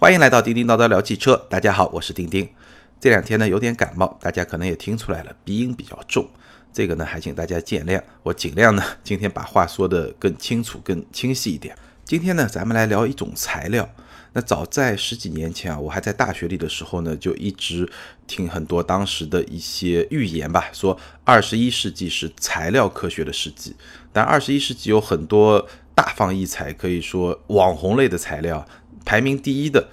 欢迎来到叮叮叨叨聊汽车。大家好，我是叮叮。这两天呢有点感冒，大家可能也听出来了，鼻音比较重。这个呢还请大家见谅，我尽量呢今天把话说得更清楚、更清晰一点。今天呢咱们来聊一种材料。那早在十几年前啊，我还在大学里的时候呢，就一直听很多当时的一些预言吧，说二十一世纪是材料科学的世纪。但二十一世纪有很多大放异彩，可以说网红类的材料。排名第一的，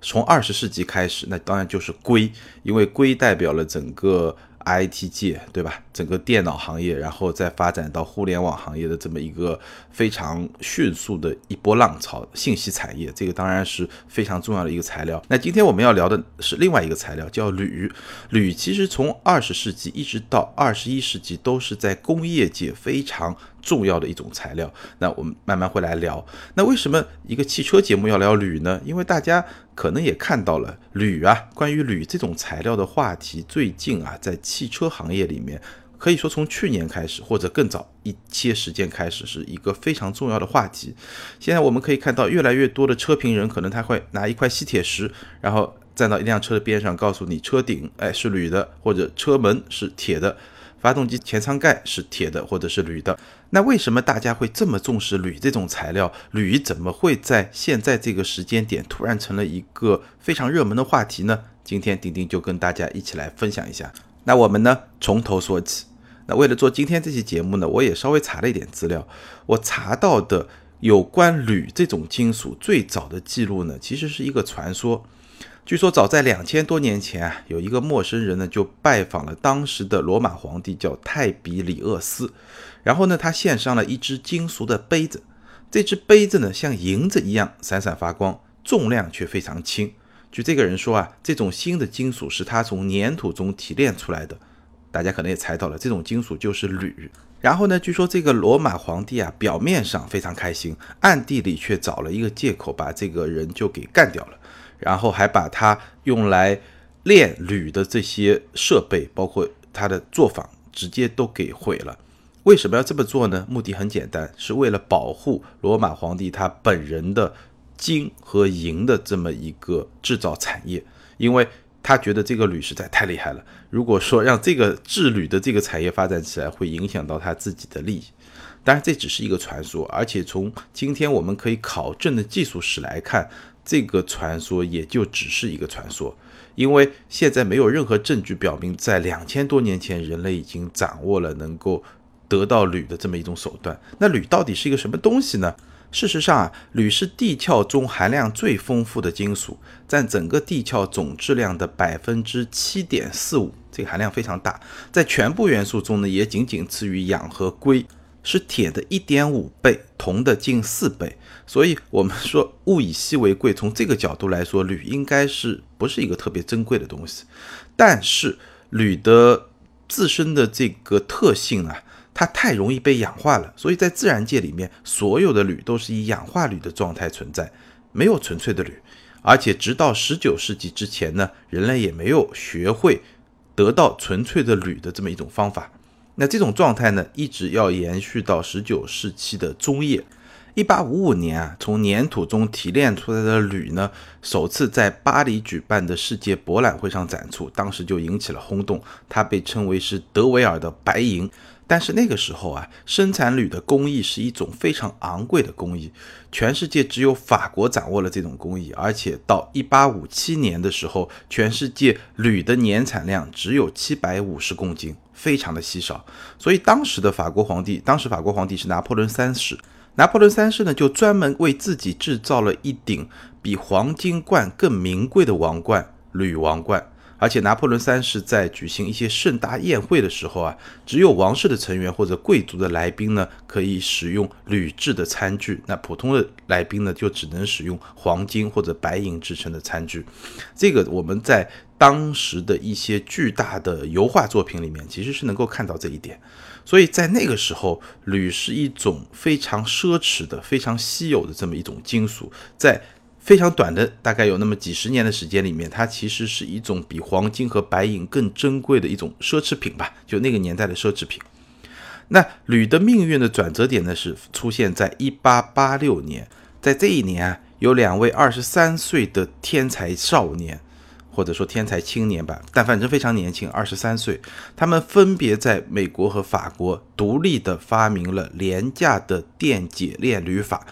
从二十世纪开始，那当然就是硅，因为硅代表了整个。IT 界对吧？整个电脑行业，然后再发展到互联网行业的这么一个非常迅速的一波浪潮，信息产业这个当然是非常重要的一个材料。那今天我们要聊的是另外一个材料，叫铝。铝其实从二十世纪一直到二十一世纪都是在工业界非常重要的一种材料。那我们慢慢会来聊。那为什么一个汽车节目要聊铝呢？因为大家。可能也看到了铝啊，关于铝这种材料的话题，最近啊，在汽车行业里面，可以说从去年开始，或者更早一些时间开始，是一个非常重要的话题。现在我们可以看到，越来越多的车评人可能他会拿一块吸铁石，然后站到一辆车的边上，告诉你车顶哎是铝的，或者车门是铁的。发动机前舱盖是铁的或者是铝的，那为什么大家会这么重视铝这种材料？铝怎么会在现在这个时间点突然成了一个非常热门的话题呢？今天丁丁就跟大家一起来分享一下。那我们呢从头说起。那为了做今天这期节目呢，我也稍微查了一点资料。我查到的有关铝这种金属最早的记录呢，其实是一个传说。据说早在两千多年前啊，有一个陌生人呢就拜访了当时的罗马皇帝，叫泰比里厄斯。然后呢，他献上了一只金属的杯子，这只杯子呢像银子一样闪闪发光，重量却非常轻。据这个人说啊，这种新的金属是他从粘土中提炼出来的。大家可能也猜到了，这种金属就是铝。然后呢，据说这个罗马皇帝啊，表面上非常开心，暗地里却找了一个借口把这个人就给干掉了。然后还把它用来炼铝的这些设备，包括它的作坊，直接都给毁了。为什么要这么做呢？目的很简单，是为了保护罗马皇帝他本人的金和银的这么一个制造产业，因为他觉得这个铝实在太厉害了。如果说让这个制铝的这个产业发展起来，会影响到他自己的利益。当然，这只是一个传说，而且从今天我们可以考证的技术史来看。这个传说也就只是一个传说，因为现在没有任何证据表明，在两千多年前人类已经掌握了能够得到铝的这么一种手段。那铝到底是一个什么东西呢？事实上啊，铝是地壳中含量最丰富的金属，占整个地壳总质量的百分之七点四五，这个含量非常大。在全部元素中呢，也仅仅次于氧和硅。是铁的一点五倍，铜的近四倍，所以我们说物以稀为贵。从这个角度来说，铝应该是不是一个特别珍贵的东西？但是铝的自身的这个特性啊，它太容易被氧化了，所以在自然界里面，所有的铝都是以氧化铝的状态存在，没有纯粹的铝。而且直到十九世纪之前呢，人类也没有学会得到纯粹的铝的这么一种方法。那这种状态呢，一直要延续到十九世纪的中叶，一八五五年啊，从粘土中提炼出来的铝呢，首次在巴黎举办的世界博览会上展出，当时就引起了轰动，它被称为是德维尔的白银。但是那个时候啊，生产铝的工艺是一种非常昂贵的工艺，全世界只有法国掌握了这种工艺，而且到一八五七年的时候，全世界铝的年产量只有七百五十公斤，非常的稀少。所以当时的法国皇帝，当时法国皇帝是拿破仑三世，拿破仑三世呢就专门为自己制造了一顶比黄金冠更名贵的王冠——铝王冠。而且拿破仑三世在举行一些盛大宴会的时候啊，只有王室的成员或者贵族的来宾呢，可以使用铝制的餐具。那普通的来宾呢，就只能使用黄金或者白银制成的餐具。这个我们在当时的一些巨大的油画作品里面，其实是能够看到这一点。所以在那个时候，铝是一种非常奢侈的、非常稀有的这么一种金属，在。非常短的，大概有那么几十年的时间里面，它其实是一种比黄金和白银更珍贵的一种奢侈品吧，就那个年代的奢侈品。那铝的命运的转折点呢，是出现在一八八六年，在这一年啊，有两位二十三岁的天才少年，或者说天才青年吧，但反正非常年轻，二十三岁。他们分别在美国和法国独立的发明了廉价的电解链铝法。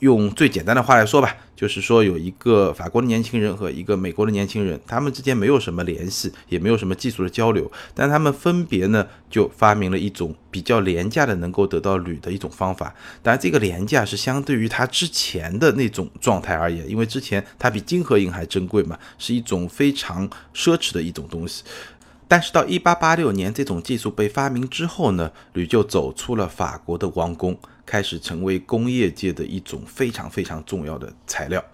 用最简单的话来说吧，就是说有一个法国的年轻人和一个美国的年轻人，他们之间没有什么联系，也没有什么技术的交流，但他们分别呢就发明了一种比较廉价的能够得到铝的一种方法。当然，这个廉价是相对于它之前的那种状态而言，因为之前它比金和银还珍贵嘛，是一种非常奢侈的一种东西。但是到一八八六年，这种技术被发明之后呢，铝就走出了法国的王宫。开始成为工业界的一种非常非常重要的材料。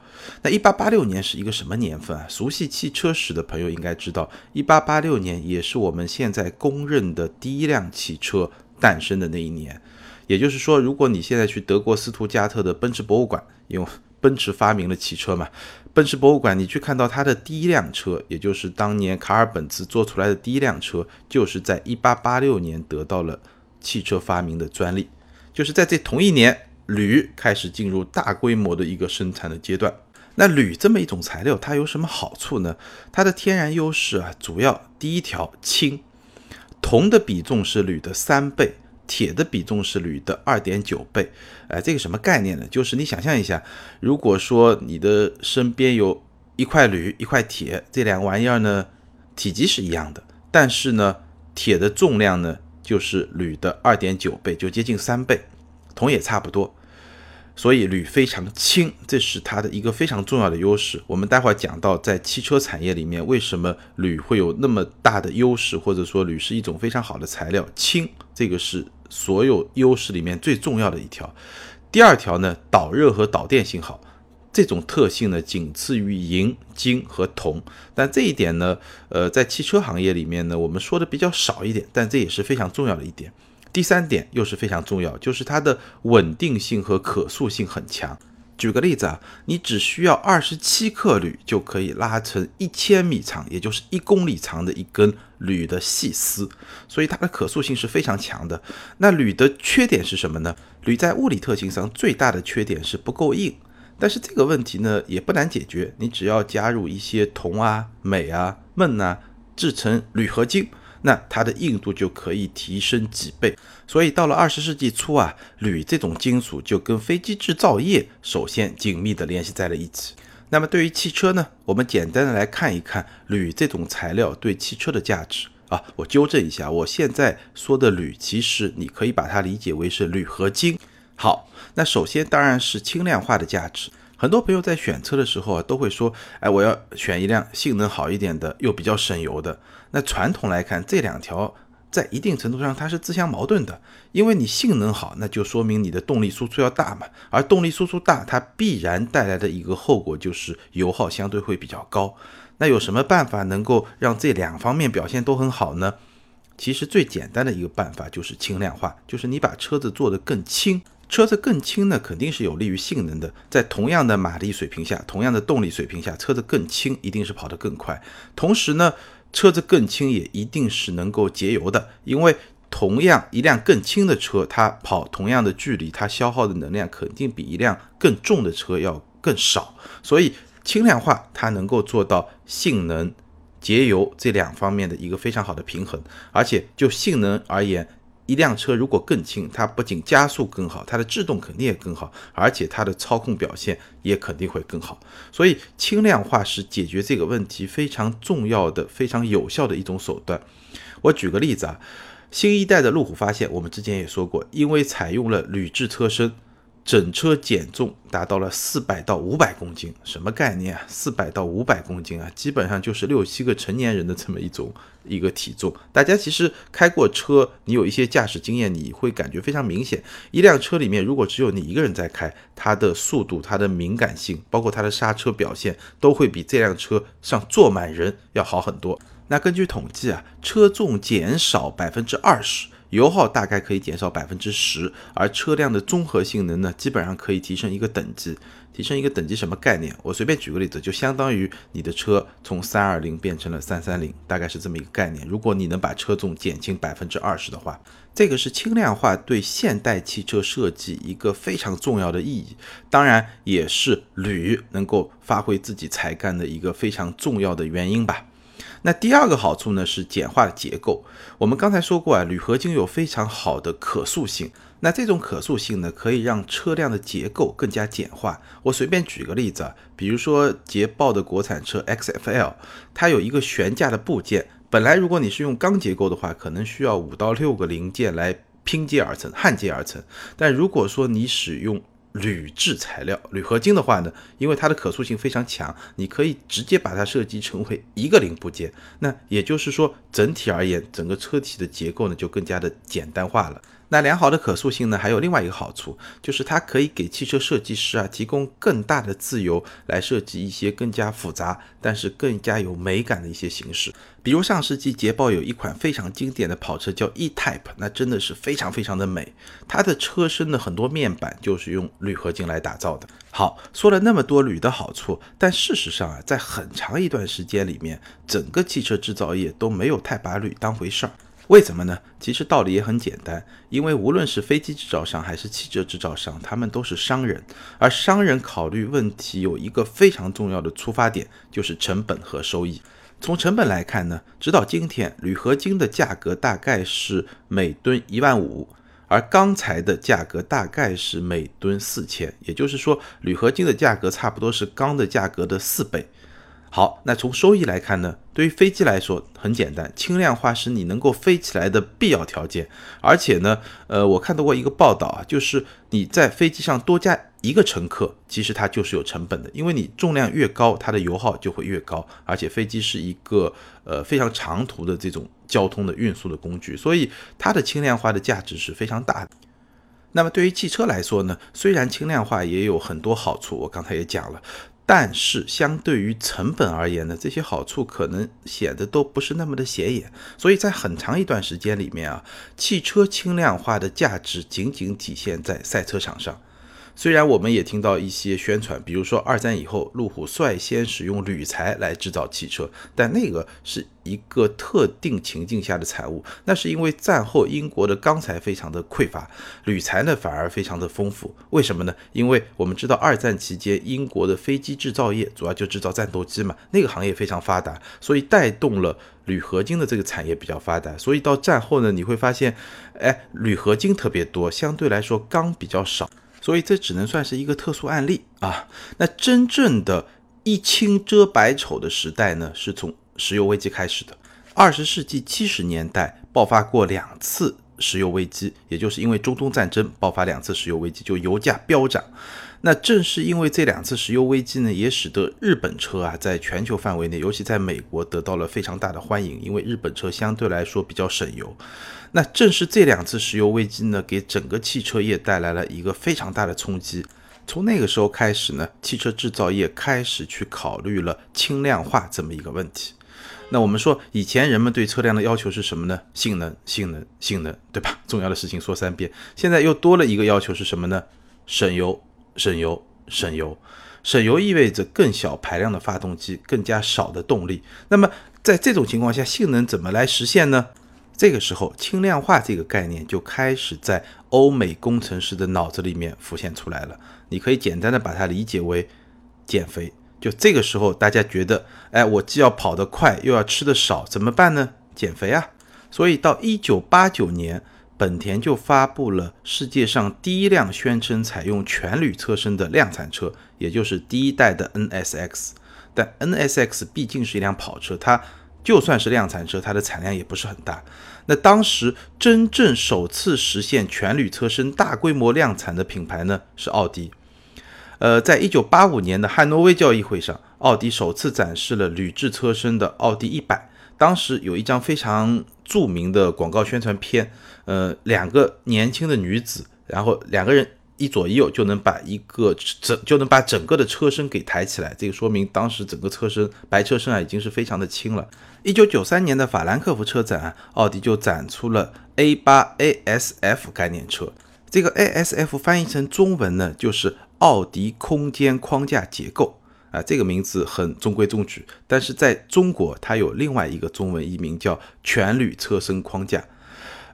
那一八八六年是一个什么年份啊？熟悉汽车史的朋友应该知道，一八八六年也是我们现在公认的第一辆汽车诞生的那一年。也就是说，如果你现在去德国斯图加特的奔驰博物馆，因为奔驰发明了汽车嘛，奔驰博物馆你去看到它的第一辆车，也就是当年卡尔本茨做出来的第一辆车，就是在一八八六年得到了汽车发明的专利。就是在这同一年，铝开始进入大规模的一个生产的阶段。那铝这么一种材料，它有什么好处呢？它的天然优势啊，主要第一条轻，铜的比重是铝的三倍，铁的比重是铝的二点九倍。哎，这个什么概念呢？就是你想象一下，如果说你的身边有一块铝、一块铁，这两个玩意儿呢，体积是一样的，但是呢，铁的重量呢？就是铝的二点九倍，就接近三倍，铜也差不多，所以铝非常轻，这是它的一个非常重要的优势。我们待会儿讲到，在汽车产业里面，为什么铝会有那么大的优势，或者说铝是一种非常好的材料，轻，这个是所有优势里面最重要的一条。第二条呢，导热和导电性好。这种特性呢，仅次于银、金和铜，但这一点呢，呃，在汽车行业里面呢，我们说的比较少一点，但这也是非常重要的一点。第三点又是非常重要，就是它的稳定性和可塑性很强。举个例子啊，你只需要二十七克铝就可以拉成一千米长，也就是一公里长的一根铝的细丝，所以它的可塑性是非常强的。那铝的缺点是什么呢？铝在物理特性上最大的缺点是不够硬。但是这个问题呢也不难解决，你只要加入一些铜啊、镁啊、锰啊，制成铝合金，那它的硬度就可以提升几倍。所以到了二十世纪初啊，铝这种金属就跟飞机制造业首先紧密的联系在了一起。那么对于汽车呢，我们简单的来看一看铝这种材料对汽车的价值啊。我纠正一下，我现在说的铝，其实你可以把它理解为是铝合金。好。那首先当然是轻量化的价值。很多朋友在选车的时候啊，都会说，哎，我要选一辆性能好一点的，又比较省油的。那传统来看，这两条在一定程度上它是自相矛盾的。因为你性能好，那就说明你的动力输出要大嘛。而动力输出大，它必然带来的一个后果就是油耗相对会比较高。那有什么办法能够让这两方面表现都很好呢？其实最简单的一个办法就是轻量化，就是你把车子做得更轻。车子更轻呢，肯定是有利于性能的。在同样的马力水平下，同样的动力水平下，车子更轻一定是跑得更快。同时呢，车子更轻也一定是能够节油的，因为同样一辆更轻的车，它跑同样的距离，它消耗的能量肯定比一辆更重的车要更少。所以轻量化它能够做到性能、节油这两方面的一个非常好的平衡，而且就性能而言。一辆车如果更轻，它不仅加速更好，它的制动肯定也更好，而且它的操控表现也肯定会更好。所以轻量化是解决这个问题非常重要的、非常有效的一种手段。我举个例子啊，新一代的路虎发现，我们之前也说过，因为采用了铝制车身。整车减重达到了四百到五百公斤，什么概念啊？四百到五百公斤啊，基本上就是六七个成年人的这么一种一个体重。大家其实开过车，你有一些驾驶经验，你会感觉非常明显。一辆车里面如果只有你一个人在开，它的速度、它的敏感性，包括它的刹车表现，都会比这辆车上坐满人要好很多。那根据统计啊，车重减少百分之二十。油耗大概可以减少百分之十，而车辆的综合性能呢，基本上可以提升一个等级。提升一个等级什么概念？我随便举个例子，就相当于你的车从三二零变成了三三零，大概是这么一个概念。如果你能把车重减轻百分之二十的话，这个是轻量化对现代汽车设计一个非常重要的意义，当然也是铝能够发挥自己才干的一个非常重要的原因吧。那第二个好处呢是简化结构。我们刚才说过啊，铝合金有非常好的可塑性。那这种可塑性呢，可以让车辆的结构更加简化。我随便举个例子啊，比如说捷豹的国产车 XFL，它有一个悬架的部件，本来如果你是用钢结构的话，可能需要五到六个零件来拼接而成、焊接而成。但如果说你使用铝制材料，铝合金的话呢，因为它的可塑性非常强，你可以直接把它设计成为一个零部件。那也就是说，整体而言，整个车体的结构呢就更加的简单化了。那良好的可塑性呢，还有另外一个好处，就是它可以给汽车设计师啊提供更大的自由，来设计一些更加复杂，但是更加有美感的一些形式。比如上世纪捷豹有一款非常经典的跑车叫 E-Type，那真的是非常非常的美。它的车身的很多面板就是用铝合金来打造的。好，说了那么多铝的好处，但事实上啊，在很长一段时间里面，整个汽车制造业都没有太把铝当回事儿。为什么呢？其实道理也很简单，因为无论是飞机制造商还是汽车制造商，他们都是商人，而商人考虑问题有一个非常重要的出发点，就是成本和收益。从成本来看呢，直到今天，铝合金的价格大概是每吨一万五，而钢材的价格大概是每吨四千，也就是说，铝合金的价格差不多是钢的价格的四倍。好，那从收益来看呢？对于飞机来说很简单，轻量化是你能够飞起来的必要条件。而且呢，呃，我看到过一个报道啊，就是你在飞机上多加一个乘客，其实它就是有成本的，因为你重量越高，它的油耗就会越高。而且飞机是一个呃非常长途的这种交通的运输的工具，所以它的轻量化的价值是非常大的。那么对于汽车来说呢，虽然轻量化也有很多好处，我刚才也讲了。但是相对于成本而言呢，这些好处可能显得都不是那么的显眼，所以在很长一段时间里面啊，汽车轻量化的价值仅仅体现在赛车场上。虽然我们也听到一些宣传，比如说二战以后，路虎率先使用铝材来制造汽车，但那个是一个特定情境下的产物。那是因为战后英国的钢材非常的匮乏，铝材呢反而非常的丰富。为什么呢？因为我们知道二战期间英国的飞机制造业主要就制造战斗机嘛，那个行业非常发达，所以带动了铝合金的这个产业比较发达。所以到战后呢，你会发现，哎，铝合金特别多，相对来说钢比较少。所以这只能算是一个特殊案例啊。那真正的一清遮百丑的时代呢，是从石油危机开始的。二十世纪七十年代爆发过两次石油危机，也就是因为中东战争爆发两次石油危机，就油价飙涨。那正是因为这两次石油危机呢，也使得日本车啊在全球范围内，尤其在美国得到了非常大的欢迎，因为日本车相对来说比较省油。那正是这两次石油危机呢，给整个汽车业带来了一个非常大的冲击。从那个时候开始呢，汽车制造业开始去考虑了轻量化这么一个问题。那我们说，以前人们对车辆的要求是什么呢？性能，性能，性能，对吧？重要的事情说三遍。现在又多了一个要求是什么呢？省油，省油，省油。省油意味着更小排量的发动机，更加少的动力。那么在这种情况下，性能怎么来实现呢？这个时候，轻量化这个概念就开始在欧美工程师的脑子里面浮现出来了。你可以简单的把它理解为减肥。就这个时候，大家觉得，哎，我既要跑得快，又要吃得少，怎么办呢？减肥啊！所以到一九八九年，本田就发布了世界上第一辆宣称采用全铝车身的量产车，也就是第一代的 NSX。但 NSX 毕竟是一辆跑车，它就算是量产车，它的产量也不是很大。那当时真正首次实现全铝车身大规模量产的品牌呢，是奥迪。呃，在一九八五年的汉诺威交易会上，奥迪首次展示了铝制车身的奥迪一百。当时有一张非常著名的广告宣传片，呃，两个年轻的女子，然后两个人。一左一右就能把一个整就能把整个的车身给抬起来，这个说明当时整个车身白车身啊已经是非常的轻了。一九九三年的法兰克福车展，奥迪就展出了 A 八 ASF 概念车。这个 ASF 翻译成中文呢，就是奥迪空间框架结构啊，这个名字很中规中矩，但是在中国它有另外一个中文译名叫全铝车身框架。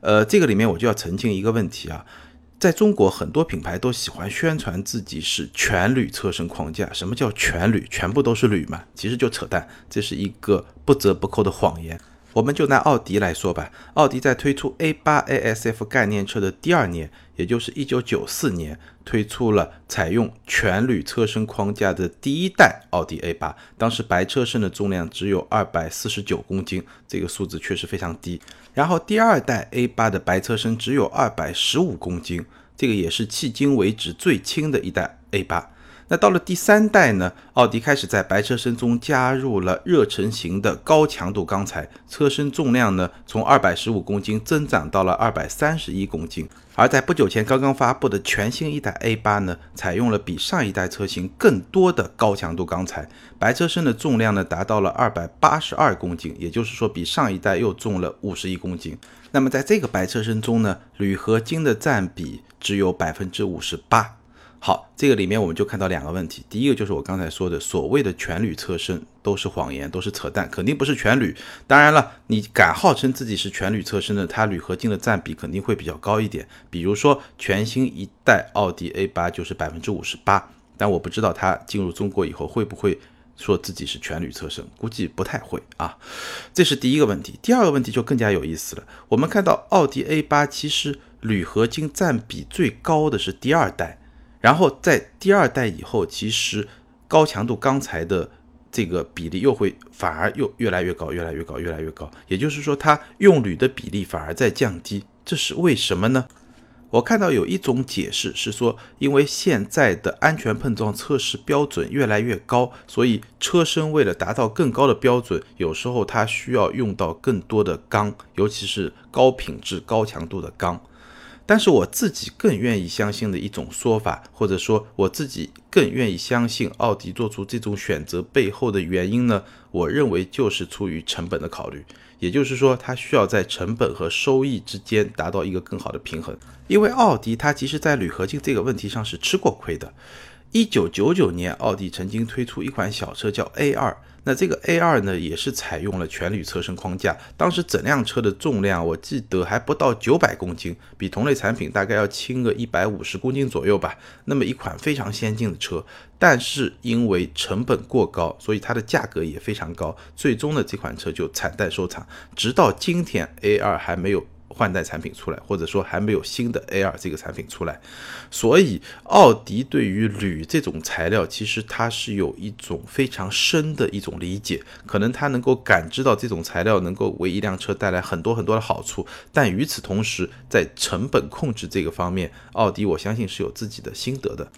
呃，这个里面我就要澄清一个问题啊，在中国很多品牌都喜欢宣传自己是全铝车身框架，什么叫全铝？全部都是铝嘛？其实就扯淡，这是一个不折不扣的谎言。我们就拿奥迪来说吧，奥迪在推出 A8 ASF 概念车的第二年，也就是1994年，推出了采用全铝车身框架的第一代奥迪 A8。当时白车身的重量只有249公斤，这个数字确实非常低。然后第二代 A8 的白车身只有215公斤，这个也是迄今为止最轻的一代 A8。那到了第三代呢？奥迪开始在白车身中加入了热成型的高强度钢材，车身重量呢从二百十五公斤增长到了二百三十一公斤。而在不久前刚刚发布的全新一代 A 八呢，采用了比上一代车型更多的高强度钢材，白车身的重量呢达到了二百八十二公斤，也就是说比上一代又重了五十一公斤。那么在这个白车身中呢，铝合金的占比只有百分之五十八。好，这个里面我们就看到两个问题。第一个就是我刚才说的，所谓的全铝车身都是谎言，都是扯淡，肯定不是全铝。当然了，你敢号称自己是全铝车身的，它铝合金的占比肯定会比较高一点。比如说全新一代奥迪 A8 就是百分之五十八，但我不知道它进入中国以后会不会说自己是全铝车身，估计不太会啊。这是第一个问题。第二个问题就更加有意思了。我们看到奥迪 A8 其实铝合金占比最高的是第二代。然后在第二代以后，其实高强度钢材的这个比例又会反而又越来越高，越来越高，越来越高。也就是说，它用铝的比例反而在降低，这是为什么呢？我看到有一种解释是说，因为现在的安全碰撞测试标准越来越高，所以车身为了达到更高的标准，有时候它需要用到更多的钢，尤其是高品质、高强度的钢。但是我自己更愿意相信的一种说法，或者说我自己更愿意相信奥迪做出这种选择背后的原因呢？我认为就是出于成本的考虑，也就是说，它需要在成本和收益之间达到一个更好的平衡。因为奥迪它其实在铝合金这个问题上是吃过亏的。一九九九年，奥迪曾经推出一款小车叫 A 二。那这个 A 二呢，也是采用了全铝车身框架，当时整辆车的重量我记得还不到九百公斤，比同类产品大概要轻个一百五十公斤左右吧。那么一款非常先进的车，但是因为成本过高，所以它的价格也非常高，最终呢这款车就惨淡收场。直到今天，A 二还没有。换代产品出来，或者说还没有新的 A2 这个产品出来，所以奥迪对于铝这种材料，其实它是有一种非常深的一种理解，可能它能够感知到这种材料能够为一辆车带来很多很多的好处，但与此同时，在成本控制这个方面，奥迪我相信是有自己的心得的。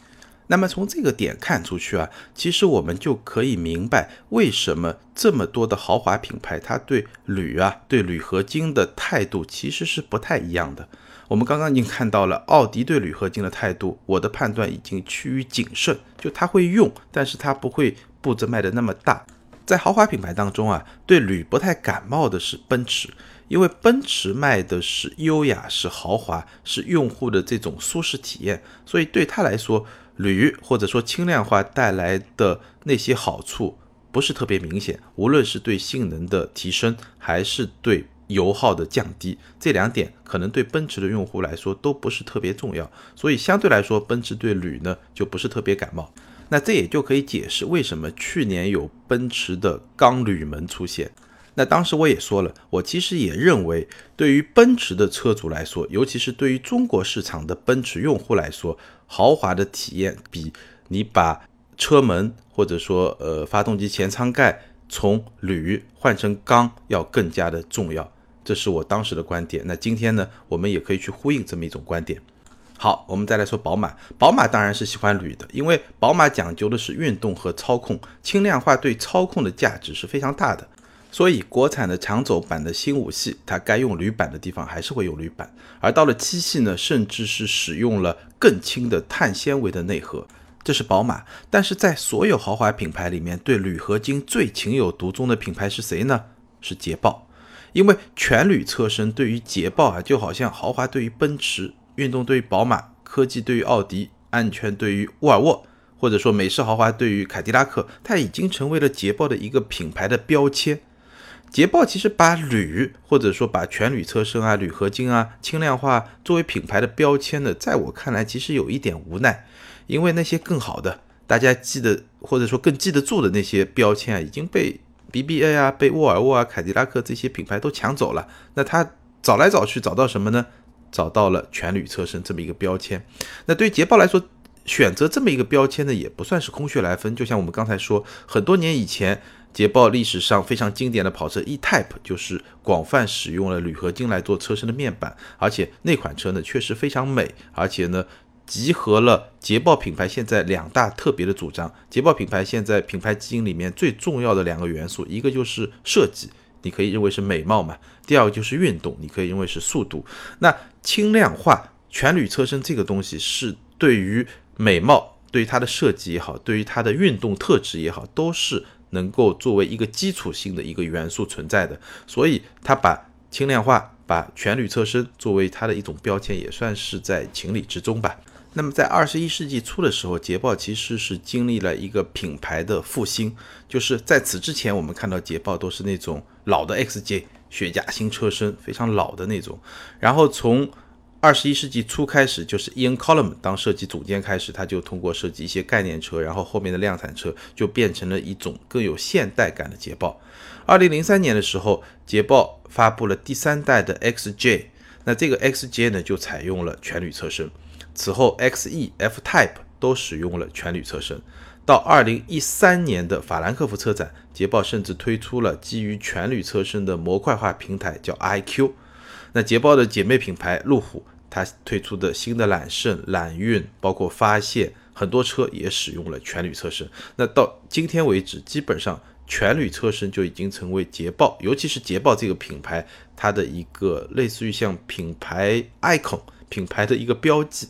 那么从这个点看出去啊，其实我们就可以明白为什么这么多的豪华品牌，它对铝啊、对铝合金的态度其实是不太一样的。我们刚刚已经看到了奥迪对铝合金的态度，我的判断已经趋于谨慎，就它会用，但是它不会步子迈的那么大。在豪华品牌当中啊，对铝不太感冒的是奔驰，因为奔驰卖的是优雅、是豪华、是用户的这种舒适体验，所以对他来说。铝或者说轻量化带来的那些好处不是特别明显，无论是对性能的提升，还是对油耗的降低，这两点可能对奔驰的用户来说都不是特别重要，所以相对来说，奔驰对铝呢就不是特别感冒。那这也就可以解释为什么去年有奔驰的钢铝门出现。那当时我也说了，我其实也认为，对于奔驰的车主来说，尤其是对于中国市场的奔驰用户来说，豪华的体验比你把车门或者说呃发动机前舱盖从铝换成钢要更加的重要。这是我当时的观点。那今天呢，我们也可以去呼应这么一种观点。好，我们再来说宝马。宝马当然是喜欢铝的，因为宝马讲究的是运动和操控，轻量化对操控的价值是非常大的。所以，国产的长轴版的新五系，它该用铝板的地方还是会用铝板，而到了七系呢，甚至是使用了更轻的碳纤维的内核。这是宝马。但是在所有豪华品牌里面，对铝合金最情有独钟的品牌是谁呢？是捷豹。因为全铝车身对于捷豹啊，就好像豪华对于奔驰、运动对于宝马、科技对于奥迪、安全对于沃尔沃，或者说美式豪华对于凯迪拉克，它已经成为了捷豹的一个品牌的标签。捷豹其实把铝或者说把全铝车身啊、铝合金啊轻量化作为品牌的标签呢，在我看来其实有一点无奈，因为那些更好的大家记得或者说更记得住的那些标签啊，已经被 BBA 啊、被沃尔沃啊、凯迪拉克这些品牌都抢走了。那他找来找去找到什么呢？找到了全铝车身这么一个标签。那对捷豹来说，选择这么一个标签呢，也不算是空穴来风。就像我们刚才说，很多年以前。捷豹历史上非常经典的跑车 E-Type 就是广泛使用了铝合金来做车身的面板，而且那款车呢确实非常美，而且呢集合了捷豹品牌现在两大特别的主张。捷豹品牌现在品牌基因里面最重要的两个元素，一个就是设计，你可以认为是美貌嘛；第二个就是运动，你可以认为是速度。那轻量化全铝车身这个东西是对于美貌、对于它的设计也好，对于它的运动特质也好，都是。能够作为一个基础性的一个元素存在的，所以它把轻量化、把全铝车身作为它的一种标签，也算是在情理之中吧。那么在二十一世纪初的时候，捷豹其实是经历了一个品牌的复兴，就是在此之前，我们看到捷豹都是那种老的 XJ 雪茄型车身，非常老的那种，然后从二十一世纪初开始，就是 Ian column 当设计总监开始，他就通过设计一些概念车，然后后面的量产车就变成了一种更有现代感的捷豹。二零零三年的时候，捷豹发布了第三代的 XJ，那这个 XJ 呢就采用了全铝车身。此后，XE、F-Type 都使用了全铝车身。到二零一三年的法兰克福车展，捷豹甚至推出了基于全铝车身的模块化平台，叫 iQ。那捷豹的姐妹品牌路虎，它推出的新的揽胜、揽运，包括发现，很多车也使用了全铝车身。那到今天为止，基本上全铝车身就已经成为捷豹，尤其是捷豹这个品牌，它的一个类似于像品牌 icon 品牌的一个标记。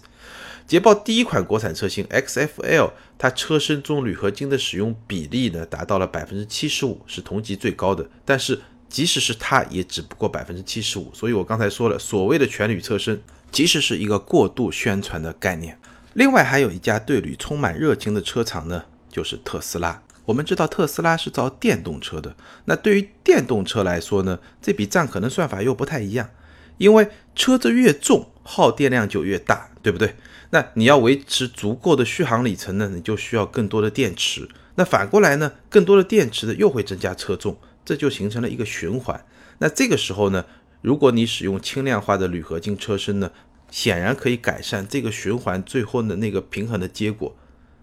捷豹第一款国产车型 XFL，它车身中铝合金的使用比例呢，达到了百分之七十五，是同级最高的。但是即使是它，也只不过百分之七十五。所以我刚才说了，所谓的全铝车身，其实是一个过度宣传的概念。另外，还有一家对铝充满热情的车厂呢，就是特斯拉。我们知道特斯拉是造电动车的，那对于电动车来说呢，这笔账可能算法又不太一样，因为车子越重，耗电量就越大，对不对？那你要维持足够的续航里程呢，你就需要更多的电池。那反过来呢，更多的电池呢，又会增加车重。这就形成了一个循环。那这个时候呢，如果你使用轻量化的铝合金车身呢，显然可以改善这个循环最后的那个平衡的结果。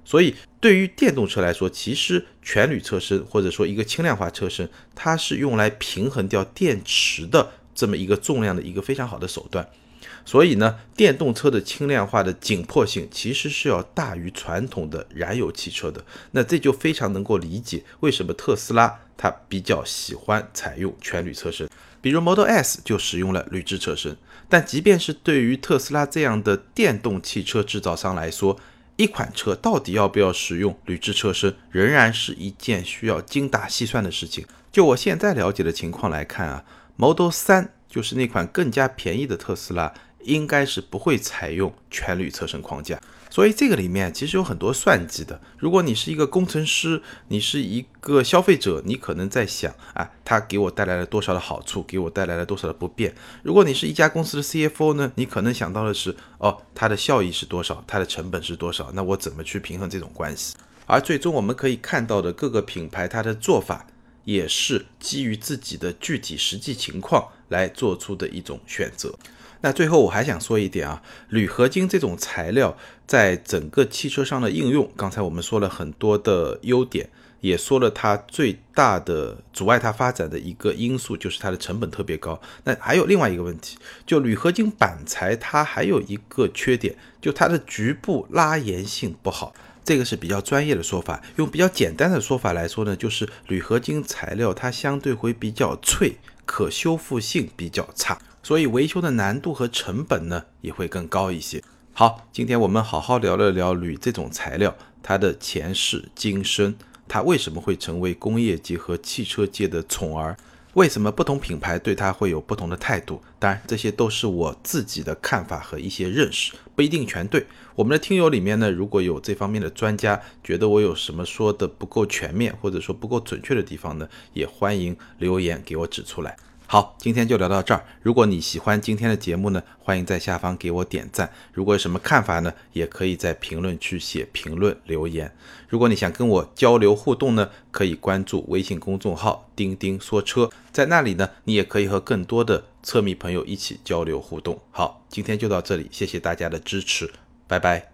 所以，对于电动车来说，其实全铝车身或者说一个轻量化车身，它是用来平衡掉电池的这么一个重量的一个非常好的手段。所以呢，电动车的轻量化的紧迫性其实是要大于传统的燃油汽车的。那这就非常能够理解为什么特斯拉它比较喜欢采用全铝车身，比如 Model S 就使用了铝制车身。但即便是对于特斯拉这样的电动汽车制造商来说，一款车到底要不要使用铝制车身，仍然是一件需要精打细算的事情。就我现在了解的情况来看啊，Model 3就是那款更加便宜的特斯拉。应该是不会采用全铝车身框架，所以这个里面其实有很多算计的。如果你是一个工程师，你是一个消费者，你可能在想啊，它给我带来了多少的好处，给我带来了多少的不便。如果你是一家公司的 CFO 呢，你可能想到的是，哦，它的效益是多少，它的成本是多少，那我怎么去平衡这种关系？而最终我们可以看到的各个品牌它的做法，也是基于自己的具体实际情况来做出的一种选择。那最后我还想说一点啊，铝合金这种材料在整个汽车上的应用，刚才我们说了很多的优点，也说了它最大的阻碍它发展的一个因素就是它的成本特别高。那还有另外一个问题，就铝合金板材它还有一个缺点，就它的局部拉延性不好，这个是比较专业的说法。用比较简单的说法来说呢，就是铝合金材料它相对会比较脆，可修复性比较差。所以维修的难度和成本呢也会更高一些。好，今天我们好好聊了聊铝这种材料，它的前世今生，它为什么会成为工业界和汽车界的宠儿？为什么不同品牌对它会有不同的态度？当然，这些都是我自己的看法和一些认识，不一定全对。我们的听友里面呢，如果有这方面的专家，觉得我有什么说的不够全面，或者说不够准确的地方呢，也欢迎留言给我指出来。好，今天就聊到这儿。如果你喜欢今天的节目呢，欢迎在下方给我点赞。如果有什么看法呢，也可以在评论区写评论留言。如果你想跟我交流互动呢，可以关注微信公众号“钉钉说车”，在那里呢，你也可以和更多的车迷朋友一起交流互动。好，今天就到这里，谢谢大家的支持，拜拜。